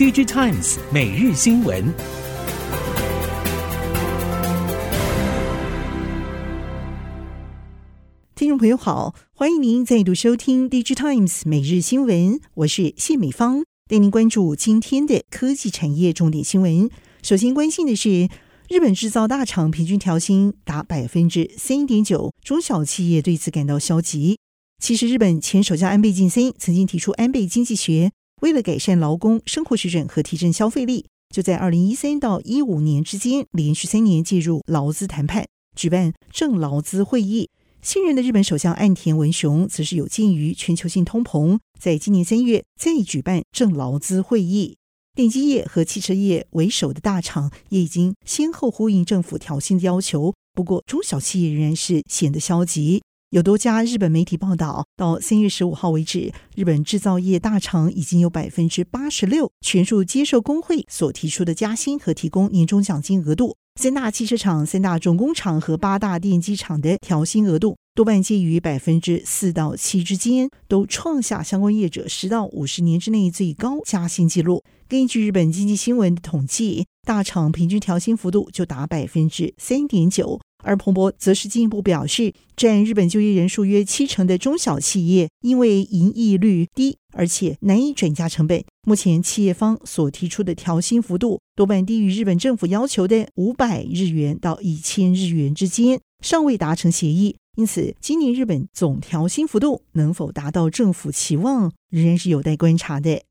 DG Times 每日新闻。听众朋友好，欢迎您再度收听 DG Times 每日新闻，我是谢美芳，带您关注今天的科技产业重点新闻。首先关心的是，日本制造大厂平均调薪达百分之三点九，中小企业对此感到消极。其实，日本前首相安倍晋三曾经提出安倍经济学，为了改善劳工生活水准和提振消费力，就在二零一三到一五年之间连续三年介入劳资谈判，举办正劳资会议。现任的日本首相岸田文雄则是有鉴于全球性通膨，在今年三月再举办正劳资会议。电机业和汽车业为首的大厂也已经先后呼应政府调薪的要求，不过中小企业仍然是显得消极。有多家日本媒体报道，到三月十五号为止，日本制造业大厂已经有百分之八十六全数接受工会所提出的加薪和提供年终奖金额度。三大汽车厂、三大重工厂和八大电机厂的调薪额度多半介于百分之四到七之间，都创下相关业者十到五十年之内最高加薪纪录。根据日本经济新闻的统计，大厂平均调薪幅度就达百分之三点九。而彭博则是进一步表示，占日本就业人数约七成的中小企业，因为盈利率低，而且难以转嫁成本。目前企业方所提出的调薪幅度，多半低于日本政府要求的五百日元到一千日元之间，尚未达成协议。因此，今年日本总调薪幅度能否达到政府期望，仍然是有待观察的。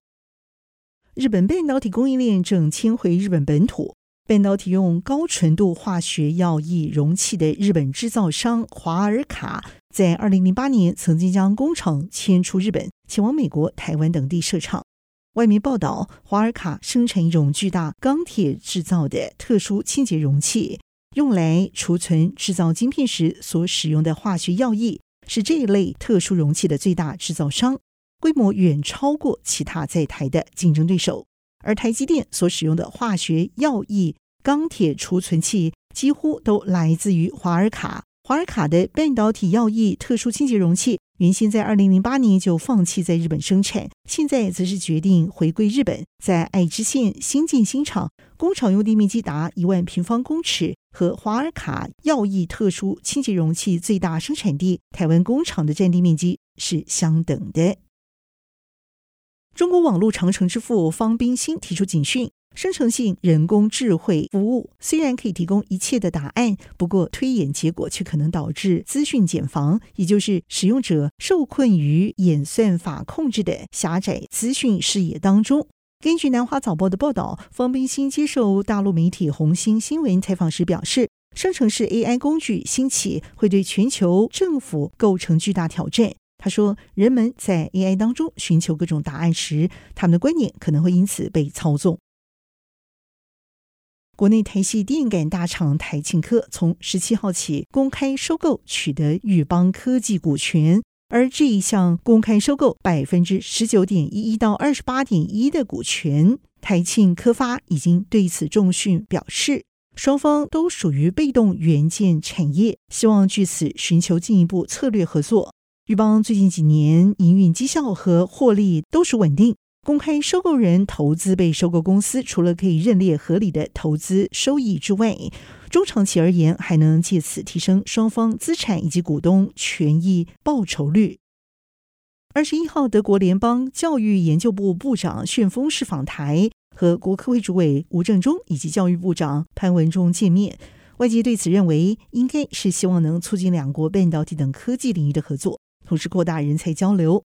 日本半导体供应链正迁回日本本土。半导体用高纯度化学药液容器的日本制造商华尔卡，在二零零八年曾经将工厂迁出日本，前往美国、台湾等地设厂。外媒报道，华尔卡生产一种巨大钢铁制造的特殊清洁容器，用来储存制造晶片时所使用的化学药液，是这一类特殊容器的最大制造商，规模远超过其他在台的竞争对手。而台积电所使用的化学药液钢铁储存器几乎都来自于华尔卡。华尔卡的半导体药液特殊清洁容器原先在二零零八年就放弃在日本生产，现在则是决定回归日本，在爱知县新建新厂，工厂用地面积达一万平方公尺，和华尔卡药液特殊清洁容器最大生产地台湾工厂的占地面积是相等的。中国网络长城之父方冰心提出警讯：生成性人工智慧服务虽然可以提供一切的答案，不过推演结果却可能导致资讯茧房，也就是使用者受困于演算法控制的狭窄资讯视野当中。根据南华早报的报道，方冰心接受大陆媒体红星新闻采访时表示，生成式 AI 工具兴起会对全球政府构成巨大挑战。他说：“人们在 AI 当中寻求各种答案时，他们的观念可能会因此被操纵。”国内台系电感大厂台庆科从十七号起公开收购取得宇邦科技股权，而这一项公开收购百分之十九点一一到二十八点一的股权，台庆科发已经对此重讯表示，双方都属于被动元件产业，希望据此寻求进一步策略合作。钰邦最近几年营运绩效和获利都是稳定。公开收购人投资被收购公司，除了可以认列合理的投资收益之外，中长期而言还能借此提升双方资产以及股东权益报酬率。二十一号，德国联邦教育研究部部长旋风式访台，和国科会主委吴正中以及教育部长潘文忠见面。外界对此认为，应该是希望能促进两国半导体等科技领域的合作。同时扩大人才交流。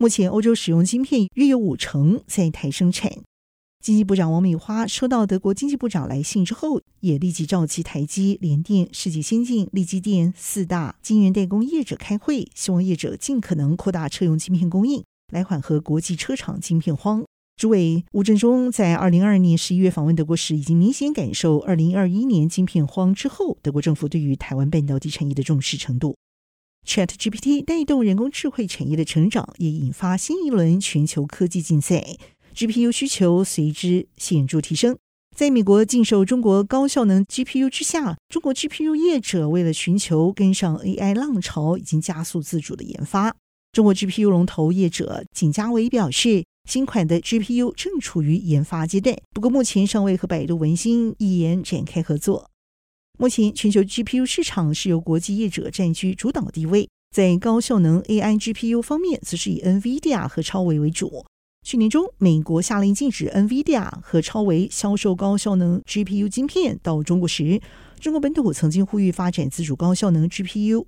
目前，欧洲使用晶片约有五成在台生产。经济部长王美花收到德国经济部长来信之后，也立即召集台积、联电、世界先进、力积电四大晶圆代工业者开会，希望业者尽可能扩大车用晶片供应，来缓和国际车厂晶片荒。主委吴振中在二零二二年十一月访问德国时，已经明显感受二零二一年晶片荒之后，德国政府对于台湾半导体产业的重视程度。ChatGPT 带动人工智慧产业的成长，也引发新一轮全球科技竞赛，GPU 需求随之显著提升。在美国禁售中国高效能 GPU 之下，中国 GPU 业者为了寻求跟上 AI 浪潮，已经加速自主的研发。中国 GPU 龙头业者景嘉伟表示，新款的 GPU 正处于研发阶段，不过目前尚未和百度文心一言展开合作。目前全球 GPU 市场是由国际业者占据主导地位，在高效能 AI GPU 方面，则是以 NVIDIA 和超维为主。去年中，美国下令禁止 NVIDIA 和超维销售高效能 GPU 晶片到中国时，中国本土曾经呼吁发展自主高效能 GPU。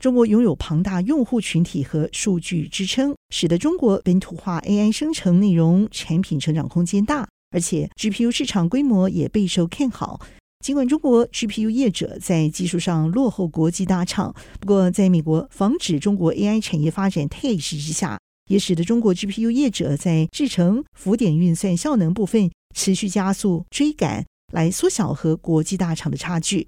中国拥有庞大用户群体和数据支撑，使得中国本土化 AI 生成内容产品成长空间大，而且 GPU 市场规模也备受看好。尽管中国 GPU 业者在技术上落后国际大厂，不过在美国防止中国 AI 产业发展态势之下，也使得中国 GPU 业者在制程、浮点运算效能部分持续加速追赶，来缩小和国际大厂的差距。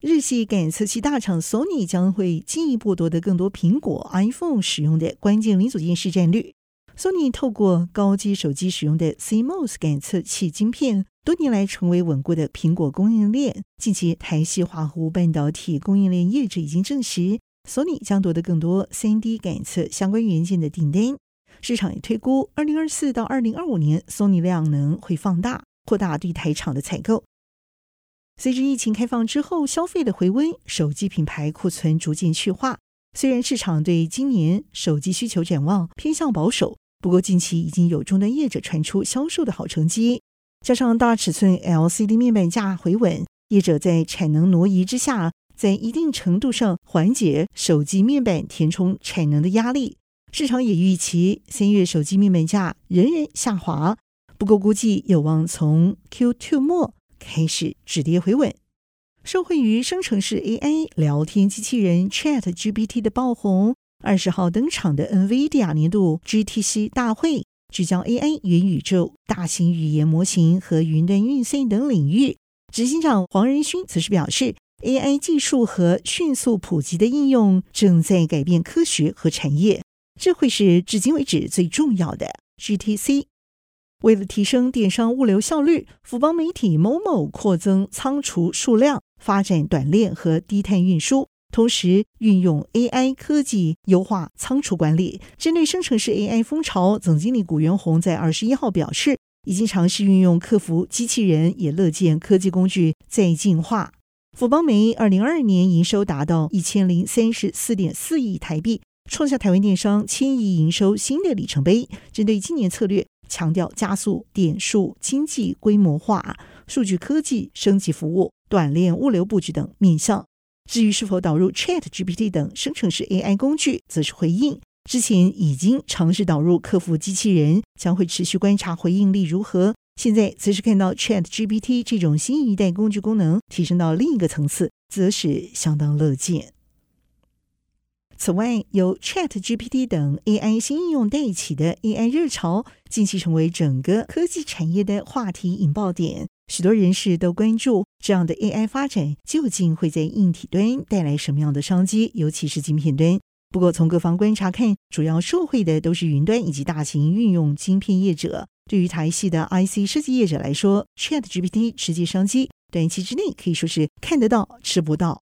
日系感测器大厂 Sony 将会进一步夺得更多苹果 iPhone 使用的关键零组件市占率。Sony 透过高阶手机使用的 CMOS 感测器晶片，多年来成为稳固的苹果供应链。近期，台系华湖半导体供应链业者已经证实。索尼将夺得更多 3D 感测相关元件的订单，市场也推估，二零二四到二零二五年，索尼量能会放大，扩大对台厂的采购。随着疫情开放之后，消费的回温，手机品牌库存逐渐去化。虽然市场对今年手机需求展望偏向保守，不过近期已经有终端业者传出销售的好成绩，加上大尺寸 LCD 面板价回稳，业者在产能挪移之下。在一定程度上缓解手机面板填充产能的压力，市场也预期三月手机面板价仍然下滑，不过估计有望从 Q2 末开始止跌回稳。受惠于生成式 AI 聊天机器人 ChatGPT 的爆红，二十号登场的 NVIDIA 年度 GTC 大会，聚焦 AI、元宇宙、大型语言模型和云端运算等领域。执行长黄仁勋则是表示。AI 技术和迅速普及的应用正在改变科学和产业，这会是至今为止最重要的 GTC。为了提升电商物流效率，富邦媒体某某扩增仓储数量，发展短链和低碳运输，同时运用 AI 科技优化仓储管理。针对生成式 AI 风潮，总经理古元洪在二十一号表示，已经尝试运用客服机器人，也乐见科技工具再进化。富邦媒二零二二年营收达到一千零三十四点四亿台币，创下台湾电商千亿营收新的里程碑。针对今年策略，强调加速点数经济规模化、数据科技升级服务、短链物流布局等面向。至于是否导入 ChatGPT 等生成式 AI 工具，则是回应之前已经尝试导入客服机器人，将会持续观察回应力如何。现在则是看到 ChatGPT 这种新一代工具功能提升到另一个层次，则是相当乐见。此外，由 ChatGPT 等 AI 新应用带起的 AI 热潮，近期成为整个科技产业的话题引爆点。许多人士都关注这样的 AI 发展究竟会在硬体端带来什么样的商机，尤其是晶片端。不过，从各方观察看，主要受惠的都是云端以及大型运用晶片业者。对于台系的 IC 设计业者来说，ChatGPT 实际商机短期之内可以说是看得到吃不到。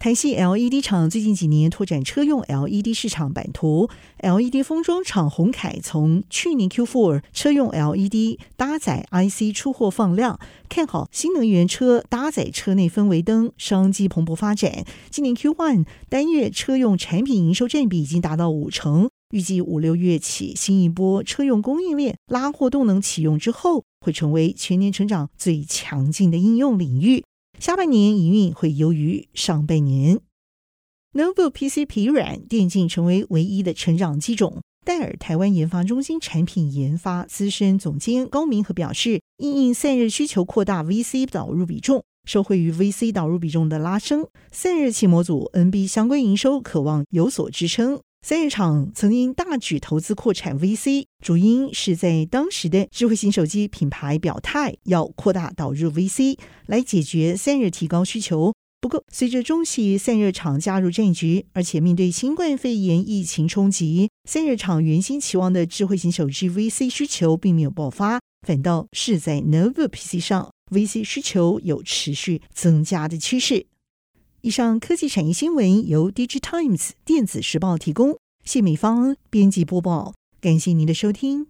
台系 LED 厂最近几年拓展车用 LED 市场版图，LED 封装厂鸿凯从去年 Q4 车用 LED 搭载 IC 出货放量，看好新能源车搭载车内氛围灯商机蓬勃发展。今年 Q1 单月车用产品营收占比已经达到五成。预计五六月起，新一波车用供应链拉货动能启用之后，会成为全年成长最强劲的应用领域。下半年营运会优于上半年。Notebook PC 疲软，电竞成为唯一的成长机种。戴尔台湾研发中心产品研发资深总监高明和表示，因应散热需求扩大，VC 导入比重，受惠于 VC 导入比重的拉升，散热器模组 NB 相关营收可望有所支撑。散热厂曾经大举投资扩产 VC，主因是在当时的智慧型手机品牌表态要扩大导入 VC 来解决散热提高需求。不过，随着中系散热厂加入战局，而且面对新冠肺炎疫情冲击，散热厂原先期望的智慧型手机 VC 需求并没有爆发，反倒是在 Notebook PC 上 VC 需求有持续增加的趋势。以上科技产业新闻由 DigiTimes 电子时报提供，谢美芳编辑播报。感谢您的收听。